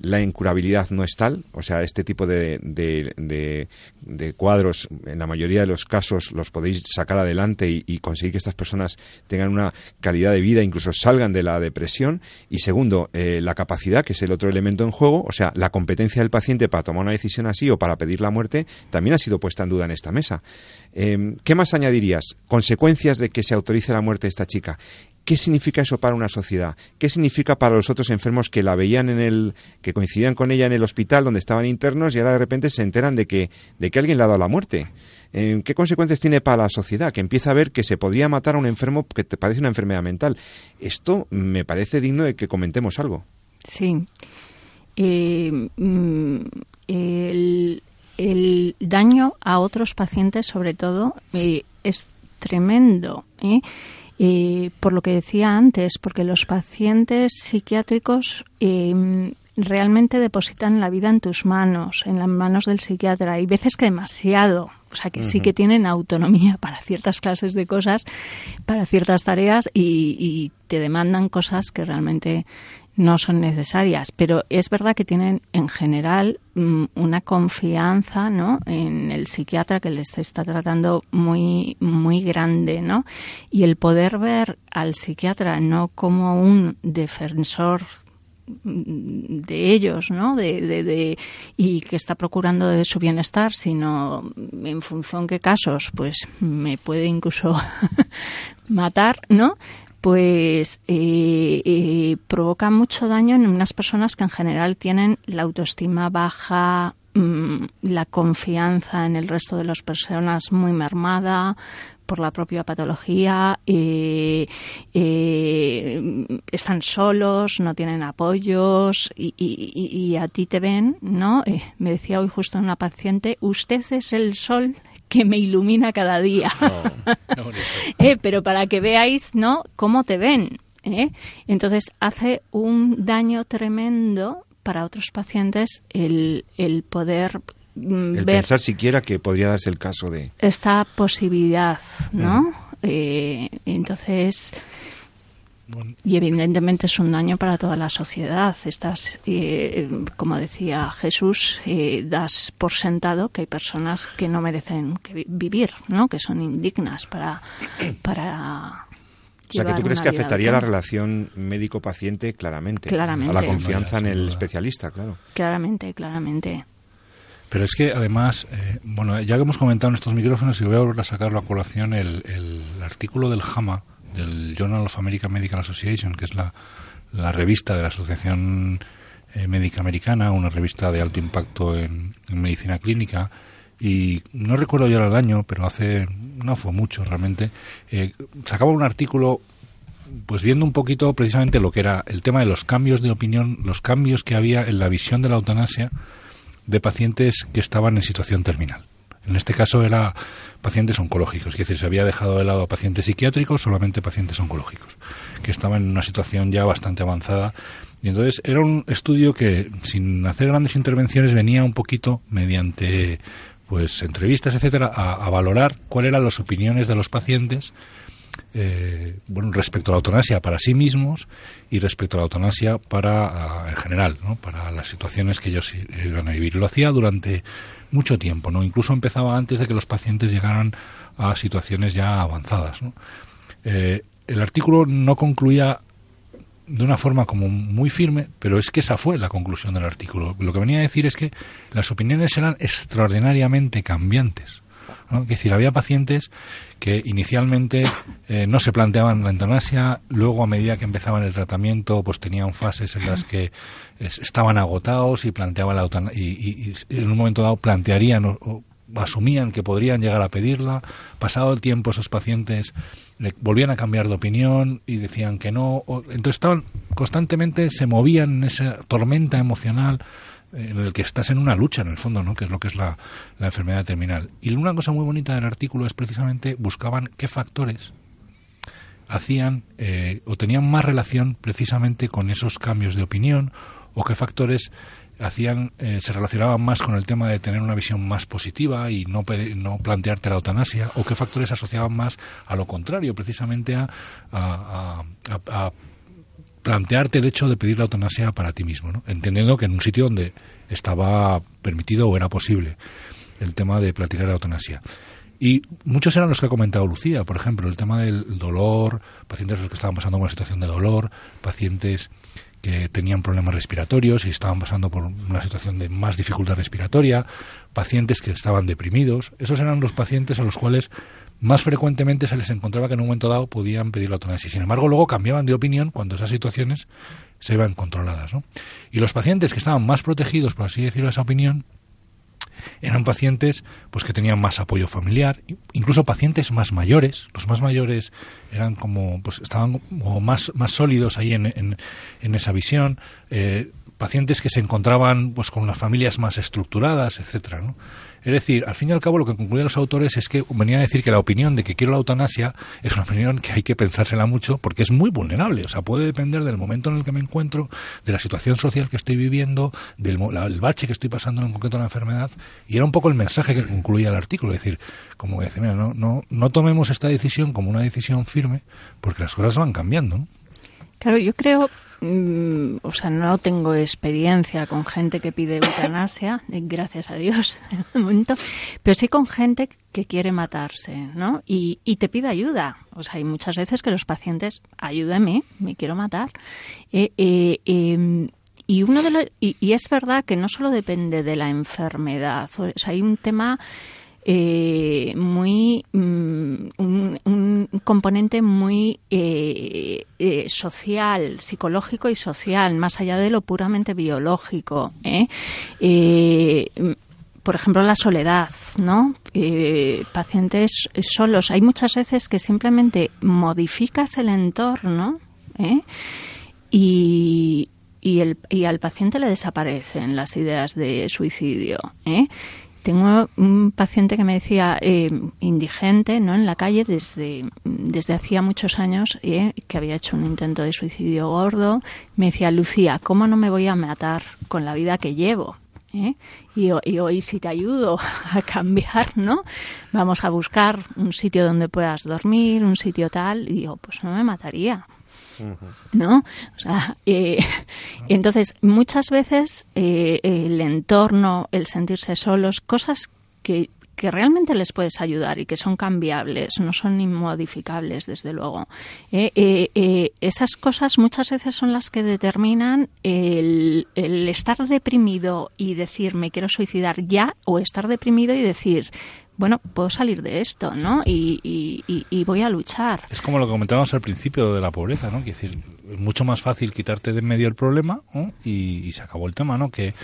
la incurabilidad no es tal, o sea, este tipo de, de, cuadros, en la mayoría de los casos, los podéis sacar adelante y, conseguir que estas personas tengan una calidad de vida, incluso salgan de la depresión. Y segundo, eh, la capacidad, que es el otro elemento en juego, o sea, la competencia del paciente para tomar una decisión así o para pedir la muerte, también ha sido puesta en duda en esta mesa. Em, ¿Qué más añadirías? Consecuencias de que se autorice la muerte de esta chica. ¿Qué significa eso para una sociedad? ¿Qué significa para los otros enfermos que la veían en el, que coincidían con ella en el hospital donde estaban internos y ahora de repente se enteran de que, de que alguien le ha dado la muerte? Eh, ¿Qué consecuencias tiene para la sociedad? Que empieza a ver que se podría matar a un enfermo que te padece una enfermedad mental. Esto me parece digno de que comentemos algo. Sí. Eh, mm, el, daño a otros pacientes, sobre todo, eh, es tremendo. Eh, por lo que decía antes, porque los pacientes psiquiátricos em, realmente depositan la vida en tus manos, en las manos del psiquiatra. Hay veces que demasiado. O sea, que sí que tienen autonomía para ciertas clases de cosas, para ciertas tareas y, y te demandan cosas que realmente no son necesarias, pero es verdad que tienen en general mm, una confianza, ¿no? En el psiquiatra que les está tratando muy muy grande, ¿no? Y el poder ver al psiquiatra no como un defensor mm, de ellos, ¿no? De, de, y que está procurando de su bienestar, sino en función qué casos, pues me puede incluso matar, ¿no? Pues eh, eh, provoca mucho daño en unas personas que en general tienen la autoestima baja, mm, la confianza en el resto de las personas muy mermada por la propia patología, eh, están solos, no tienen apoyos y, y, a ti te ven, ¿no? me decía hoy justo una paciente, usted es el sol que me ilumina cada día. Eh, pero para que veáis, ¿no? Cómo te ven. ¿eh? Entonces hace un daño tremendo para otros pacientes el, el poder mm, el pensar siquiera que podría darse el caso de esta posibilidad, ¿no? Eh, entonces y evidentemente es un daño para toda la sociedad. Estás, eh, como decía Jesús, eh, das por sentado que hay personas que no merecen vivir, ¿no? que son indignas para. para o sea, que tú crees que afectaría la relación médico-paciente claramente. Claramente. A la confianza en el especialista, claro. Claramente, claramente. Pero es que además, eh, bueno, ya que hemos comentado en estos micrófonos, y voy a volver a sacarlo a colación, el, el artículo del JAMA del Journal of American Medical Association, que es la, revista de la Asociación Médica Americana, una revista de alto impacto en, medicina clínica, y no recuerdo ya el año, pero hace, no fue mucho realmente, sacaba un artículo pues viendo un poquito precisamente lo que era el tema de los cambios de opinión, los cambios que había en la visión de la eutanasia de pacientes que estaban en situación terminal. En este caso era pacientes oncológicos, es decir, se había dejado de lado a pacientes psiquiátricos, solamente pacientes oncológicos, que estaban en una situación ya bastante avanzada. Y entonces era un estudio que, sin hacer grandes intervenciones, venía un poquito mediante pues entrevistas, etcétera, a, a valorar cuáles eran las opiniones de los pacientes eh, bueno, respecto a la eutanasia para sí mismos y respecto a la eutanasia para, en general, ¿no? para las situaciones que ellos iban a vivir. Lo hacía durante mucho tiempo, ¿no? Incluso empezaba antes de que los pacientes llegaran a situaciones ya avanzadas, eh, el artículo no concluía de una forma como muy firme, pero es que esa fue la conclusión del artículo. Lo que venía a decir es que las opiniones eran extraordinariamente cambiantes. Es decir, había pacientes que inicialmente eh, no se planteaban la eutanasia, luego a medida que empezaban el tratamiento, pues tenían fases en las que estaban agotados y planteaban la eutanasia, y, en un momento dado plantearían o, asumían que podrían llegar a pedirla. Pasado el tiempo, esos pacientes volvían a cambiar de opinión y decían que no. entonces estaban constantemente, se movían en esa tormenta emocional en el que estás en una lucha, en el fondo, ¿no? que es lo que es la, enfermedad terminal. Y una cosa muy bonita del artículo es precisamente buscaban qué factores hacían eh, o tenían más relación precisamente con esos cambios de opinión o qué factores hacían eh, se relacionaban más con el tema de tener una visión más positiva y no, no plantearte la eutanasia o qué factores asociaban más a lo contrario precisamente a, a, a plantearte el hecho de pedir la eutanasia para ti mismo, ¿no? entendiendo que en un sitio donde estaba permitido o era posible el tema de platicar la eutanasia. Y muchos eran los que ha comentado Lucía, por ejemplo, el tema del dolor, pacientes los que estaban pasando una situación de dolor, pacientes que tenían problemas respiratorios y estaban pasando por una situación de más dificultad respiratoria, pacientes que estaban deprimidos. Esos eran los pacientes a los cuales más frecuentemente se les encontraba que en un momento dado podían pedir la eutanasia. Sin embargo, luego cambiaban de opinión cuando esas situaciones se iban controladas. ¿no? Y los pacientes que estaban más protegidos, por así decirlo, esa opinión, eran pacientes pues que tenían más apoyo familiar, incluso pacientes más mayores. Los más mayores eran como, pues estaban como más, más sólidos ahí en, en, esa visión. Eh, pacientes que se encontraban pues con unas familias más estructuradas, etcétera, ¿no? Es decir, al fin y al cabo lo que concluyen los autores es que venían a decir que la opinión de que quiero la eutanasia es una opinión que hay que pensársela mucho porque es muy vulnerable. O sea, puede depender del momento en el que me encuentro, de la situación social que estoy viviendo, del bache que estoy pasando en concreto en la enfermedad. Y era un poco el mensaje que concluía el artículo. Es decir, como decir, mira, no, no, no tomemos esta decisión como una decisión firme porque las cosas van cambiando. Claro, yo creo Mm, o sea, no tengo experiencia con gente que pide eutanasia, eh, gracias a Dios, el momento, pero sí con gente que quiere matarse, ¿no? Y, te pide ayuda. O sea, hay muchas veces que los pacientes, ayúdame, me quiero matar. Eh, eh, em, y uno de y, es verdad que no solo depende de la enfermedad, o sea, hay un tema eh, muy mm, un, componente muy eh, eh, social, psicológico y social, más allá de lo puramente biológico. por ejemplo, la soledad, ¿no? pacientes solos. Hay muchas veces que simplemente modificas el entorno y, y, el, y al paciente le desaparecen las ideas de suicidio. ¿eh? Tengo un paciente que me decía eh, indigente, ¿no? En la calle desde, desde hacía muchos años, eh, que había hecho un intento de suicidio gordo. Me decía, Lucía, ¿cómo no me voy a matar con la vida que llevo? ¿Eh? Y, y, hoy si te ayudo a cambiar, ¿no? Vamos a buscar un sitio donde puedas dormir, un sitio tal. Y digo, pues no me mataría. ¿No? O sea, eh, entonces muchas veces eh, el entorno, el sentirse solos, cosas que, que realmente les puedes ayudar y que son cambiables, no son inmodificables, desde luego. Eh, esas cosas muchas veces son las que determinan el, el, estar deprimido y decir me quiero suicidar ya o estar deprimido y decir bueno, puedo salir de esto, ¿no? Y, y, y, voy a luchar. Es como lo que comentábamos al principio de la pobreza, ¿no? Es decir, es mucho más fácil quitarte de en medio el problema y, se acabó el tema, ¿no? Que,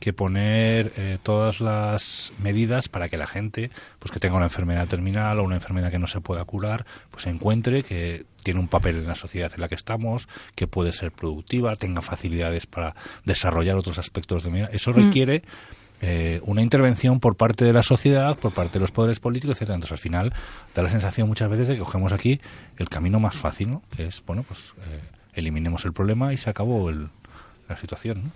que poner eh, todas las medidas para que la gente, pues que tenga una enfermedad terminal o una enfermedad que no se pueda curar, pues encuentre que tiene un papel en la sociedad en la que estamos, que puede ser productiva, tenga facilidades para desarrollar otros aspectos de vida. Eso mm. Eh, una intervención por parte de la sociedad, por parte de los poderes políticos, etcétera. Entonces, al final, da la sensación muchas veces de que cogemos aquí el camino más fácil, ¿no? Que es, bueno, pues eh, eliminemos el problema y se acabó el, la situación, ¿no?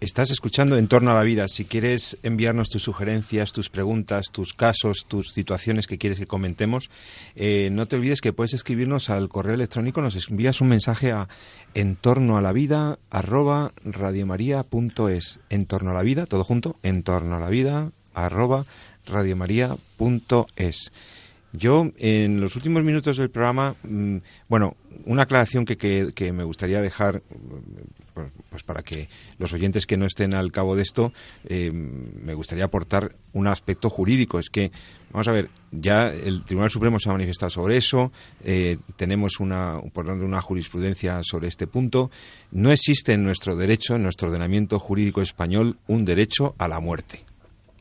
Estás escuchando En torno a la vida. Si quieres enviarnos tus sugerencias, tus preguntas, tus casos, tus situaciones que quieres que comentemos, eh, no te olvides que puedes escribirnos al correo electrónico, nos envías un mensaje a en torno a la vida arroba radiomaria.es. En torno a la vida, todo junto, en torno a la vida arroba radiomaria.es. Yo, en los últimos minutos del programa, mm, bueno, una aclaración que, que, me gustaría dejar, pues, pues, para que los oyentes que no estén al cabo de esto, eh, me gustaría aportar un aspecto jurídico. Es que, vamos a ver, ya el Tribunal Supremo se ha manifestado sobre eso, eh, tenemos una, por una jurisprudencia sobre este punto. No existe en nuestro derecho, en nuestro ordenamiento jurídico español, un derecho a la muerte.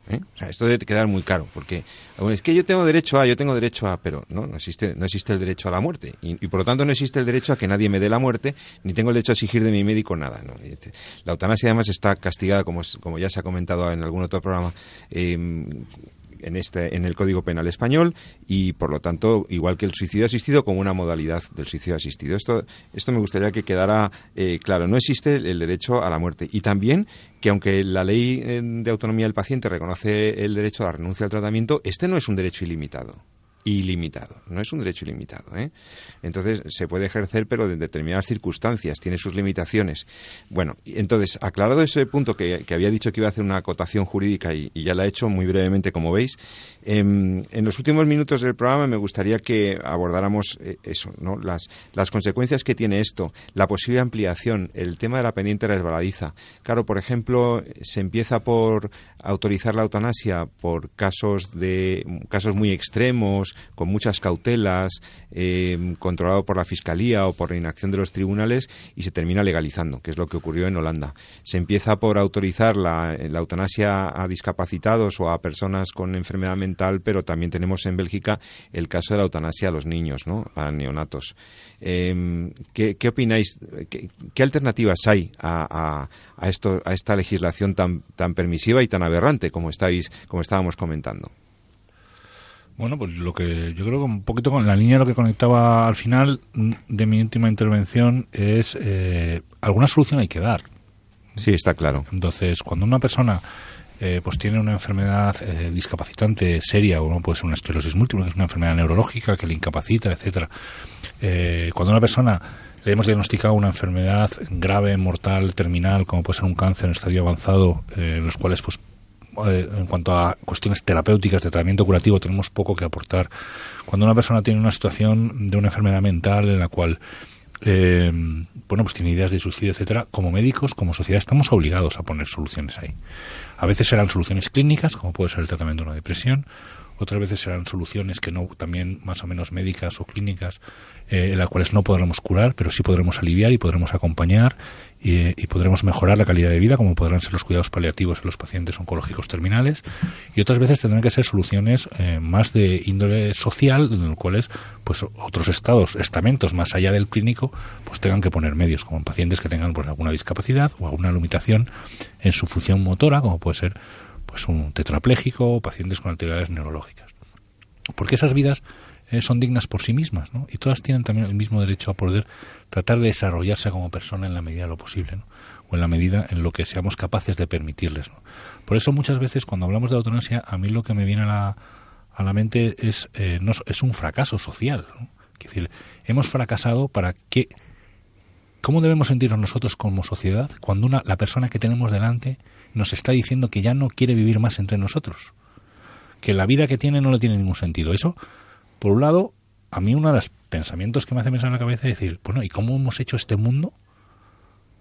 ¿Eh? esto debe quedar muy claro, porque es que yo tengo derecho a, yo tengo derecho a, pero no, no existe, no existe el derecho a la muerte y, por lo tanto no existe el derecho a que nadie me dé la muerte, ni tengo el derecho a exigir de mi médico nada. Este, la eutanasia además está castigada, como, como ya se ha comentado en algún otro programa, eh, en, este, en el Código Penal español y, por lo tanto, igual que el suicidio asistido, como una modalidad del suicidio asistido. Esto, esto me gustaría que quedara eh, claro. No existe el derecho a la muerte. Y también que, aunque la ley eh, de autonomía del paciente reconoce el derecho a la renuncia al tratamiento, este no es un derecho ilimitado ilimitado, no es un derecho ilimitado. ¿eh? Entonces se puede ejercer, pero en determinadas circunstancias, tiene sus limitaciones. Bueno, entonces, aclarado ese punto que, había dicho que iba a hacer una acotación jurídica y, ya la he hecho muy brevemente, como veis, em, en los últimos minutos del programa me gustaría que abordáramos eh, eso, ¿no? las, las consecuencias que tiene esto, la posible ampliación, el tema de la pendiente resbaladiza. Claro, por ejemplo, se empieza por autorizar la eutanasia por casos de casos muy extremos con muchas cautelas, eh, controlado por la Fiscalía o por la inacción de los tribunales y se termina legalizando, que es lo que ocurrió en Holanda. Se empieza por autorizar la, eutanasia a discapacitados o a personas con enfermedad mental, pero también tenemos en Bélgica el caso de la eutanasia a los niños, a neonatos. Eh, ¿qué, opináis? ¿Qué, alternativas hay a, esto, a esta legislación tan, tan permisiva y tan aberrante como, estáis, como estábamos comentando? Bueno, pues lo que yo creo que un poquito con la línea lo que conectaba al final de mi última intervención es eh, alguna solución hay que dar. Sí, está claro. Entonces, cuando una persona eh, pues tiene una enfermedad eh, discapacitante seria o no puede ser una esclerosis múltiple, que es una enfermedad neurológica que le incapacita, etcétera. cuando una persona le hemos diagnosticado una enfermedad grave, mortal, terminal, como puede ser un cáncer en estadio avanzado, en los cuales pues eh, en cuanto a cuestiones terapéuticas de tratamiento curativo tenemos poco que aportar. Cuando una persona tiene una situación de una enfermedad mental en la cual eh, bueno, pues tiene ideas de suicidio, etcétera, como médicos, como sociedad, estamos obligados a poner soluciones ahí. A veces serán soluciones clínicas, como puede ser el tratamiento de una depresión, otras veces serán soluciones que no, también más o menos médicas o clínicas, eh, en las cuales no podremos curar, pero sí podremos aliviar y podremos acompañar y, podremos mejorar la calidad de vida, como podrán ser los cuidados paliativos en los pacientes oncológicos terminales, y otras veces tendrán que ser soluciones eh, más de índole social, en los cuales pues otros estados, estamentos más allá del clínico, pues tengan que poner medios, como pacientes que tengan pues, alguna discapacidad o alguna limitación en su función motora, como puede ser pues un tetrapléjico o pacientes con alteridades neurológicas. Porque esas vidas eh, son dignas por sí mismas, ¿no? Y todas tienen también el mismo derecho a poder tratar de desarrollarse como persona en la medida de lo posible, ¿no? O en la medida en lo que seamos capaces de permitirles, ¿no? Por eso muchas veces cuando hablamos de eutanasia, a mí lo que me viene a la, a la mente es, eh, no, es un fracaso social, Es decir, hemos fracasado para que... ¿Cómo debemos sentirnos nosotros como sociedad cuando una, la persona que tenemos delante nos está diciendo que ya no quiere vivir más entre nosotros? Que la vida que tiene no le tiene ningún sentido. Eso por un lado, a mí uno de los pensamientos que me hace pensar en la cabeza es decir, bueno, ¿y cómo hemos hecho este mundo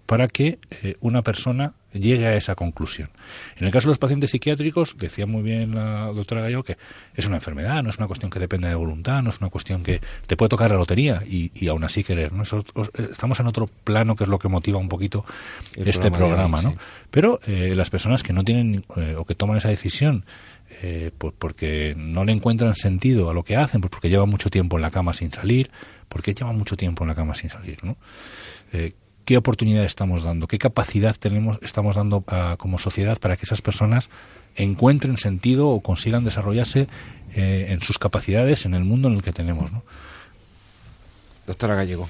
para que eh, una persona llegue a esa conclusión. En el caso de los pacientes psiquiátricos, decía muy bien la doctora Gallego que es una enfermedad, no es una cuestión que depende de voluntad, no es una cuestión que te puede tocar la lotería y, y aún así querer. ¿no? estamos en otro plano que es lo que motiva un poquito este programa. ¿no? Pero eh, las personas que no tienen eh, o que toman esa decisión eh, pues porque no le encuentran sentido a lo que hacen, pues porque llevan mucho tiempo en la cama sin salir, porque llevan mucho tiempo en la cama sin salir, ¿no? ¿Qué oportunidad estamos dando? ¿Qué capacidad tenemos, estamos dando ah, como sociedad para que esas personas encuentren sentido o consigan desarrollarse eh, en sus capacidades en el mundo en el que tenemos, ¿no? Doctora Gallego.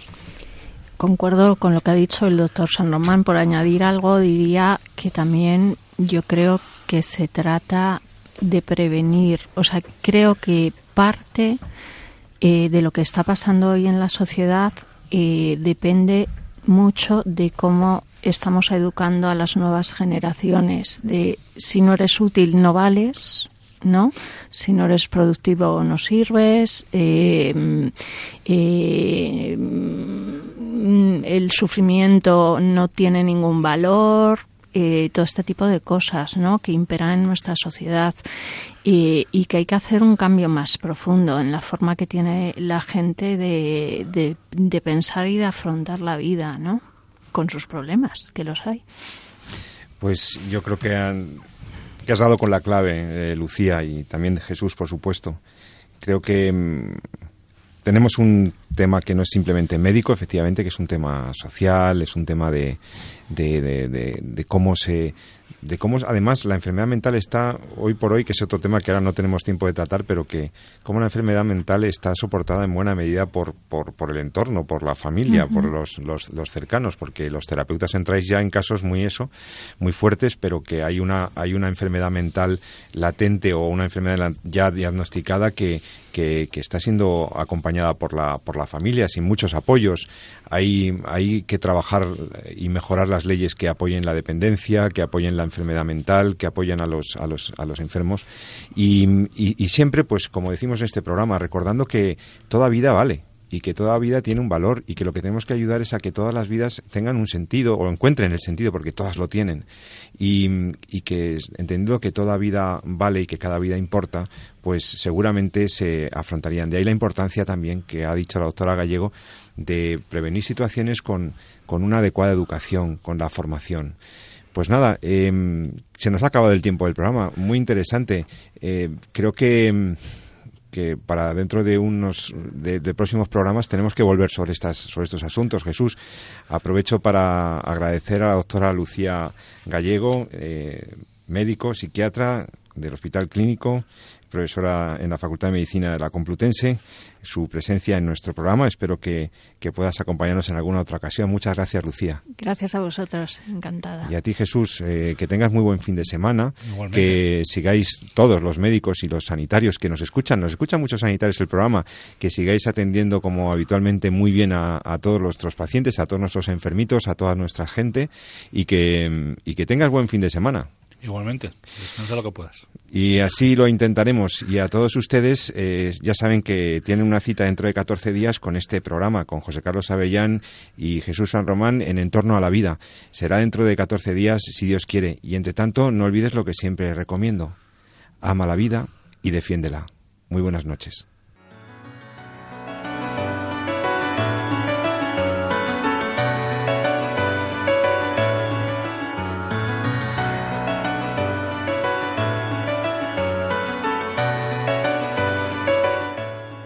Concuerdo con lo que ha dicho el doctor San Román. Por añadir algo, diría que también yo creo que se trata de prevenir. O sea, creo que parte eh, de lo que está pasando hoy en la sociedad eh, depende mucho de cómo estamos educando a las nuevas generaciones. De si no eres útil, no vales. ¿no? Si no eres productivo no sirves, eh, el sufrimiento no tiene ningún valor, eh, todo este tipo de cosas ¿no? que imperan en nuestra sociedad y, que hay que hacer un cambio más profundo en la forma que tiene la gente de, de, pensar y de afrontar la vida ¿no? con sus problemas, que los hay. Pues yo creo que, que has dado con la clave, eh, Lucía, y también Jesús, por supuesto. Creo que mm, tenemos un tema que no es simplemente médico, efectivamente, que es un tema social, es un tema de, de, de cómo se de cómo además la enfermedad mental está hoy por hoy, que es otro tema que ahora no tenemos tiempo de tratar, pero que cómo la enfermedad mental está soportada en buena medida por, por, por el entorno, por la familia, por los, los, los, cercanos, porque los terapeutas entráis ya en casos muy eso, muy fuertes, pero que hay una, hay una enfermedad mental latente o una enfermedad ya diagnosticada que, que, que, está siendo acompañada por la, por la familia, sin muchos apoyos. Hay, hay que trabajar y mejorar las leyes que apoyen la dependencia, que apoyen la enfermedad mental, que apoyen a los, a los, a los enfermos. Y, y, siempre, pues, como decimos en este programa, recordando que toda vida vale y que toda vida tiene un valor y que lo que tenemos que ayudar es a que todas las vidas tengan un sentido o encuentren el sentido porque todas lo tienen. Y, y que entendiendo que toda vida vale y que cada vida importa pues seguramente se afrontarían. De ahí la importancia también que ha dicho la doctora Gallego de prevenir situaciones con, con una adecuada educación con la formación pues nada, em, se nos ha acabado el tiempo del programa. Muy interesante. Eh, creo que, em, que para dentro de unos de, próximos programas tenemos que volver sobre estas sobre estos asuntos. Jesús, aprovecho para agradecer a la doctora Lucía Gallego, eh, médico, psiquiatra del Hospital Clínico, profesora en la Facultad de Medicina de la Complutense, su presencia en nuestro programa. Espero que, puedas acompañarnos en alguna otra ocasión. Muchas gracias, Lucía. Gracias a vosotros, encantada. Y a ti, Jesús, eh, que tengas muy buen fin de semana, que sigáis todos los médicos y los sanitarios que nos escuchan, nos escuchan muchos sanitarios el programa, que sigáis atendiendo como habitualmente muy bien a, todos nuestros pacientes, a todos nuestros enfermitos, a toda nuestra gente y que, y que tengas buen fin de semana. Igualmente, descansa lo que puedas. Y así lo intentaremos. Y a todos ustedes, eh, ya saben que tienen una cita dentro de 14 días con este programa, con José Carlos Avellán y Jesús San Román en Entorno a la Vida. Será dentro de 14 días, si Dios quiere. Y entre tanto, no olvides lo que siempre recomiendo. Ama la vida y defiéndela. Muy buenas noches.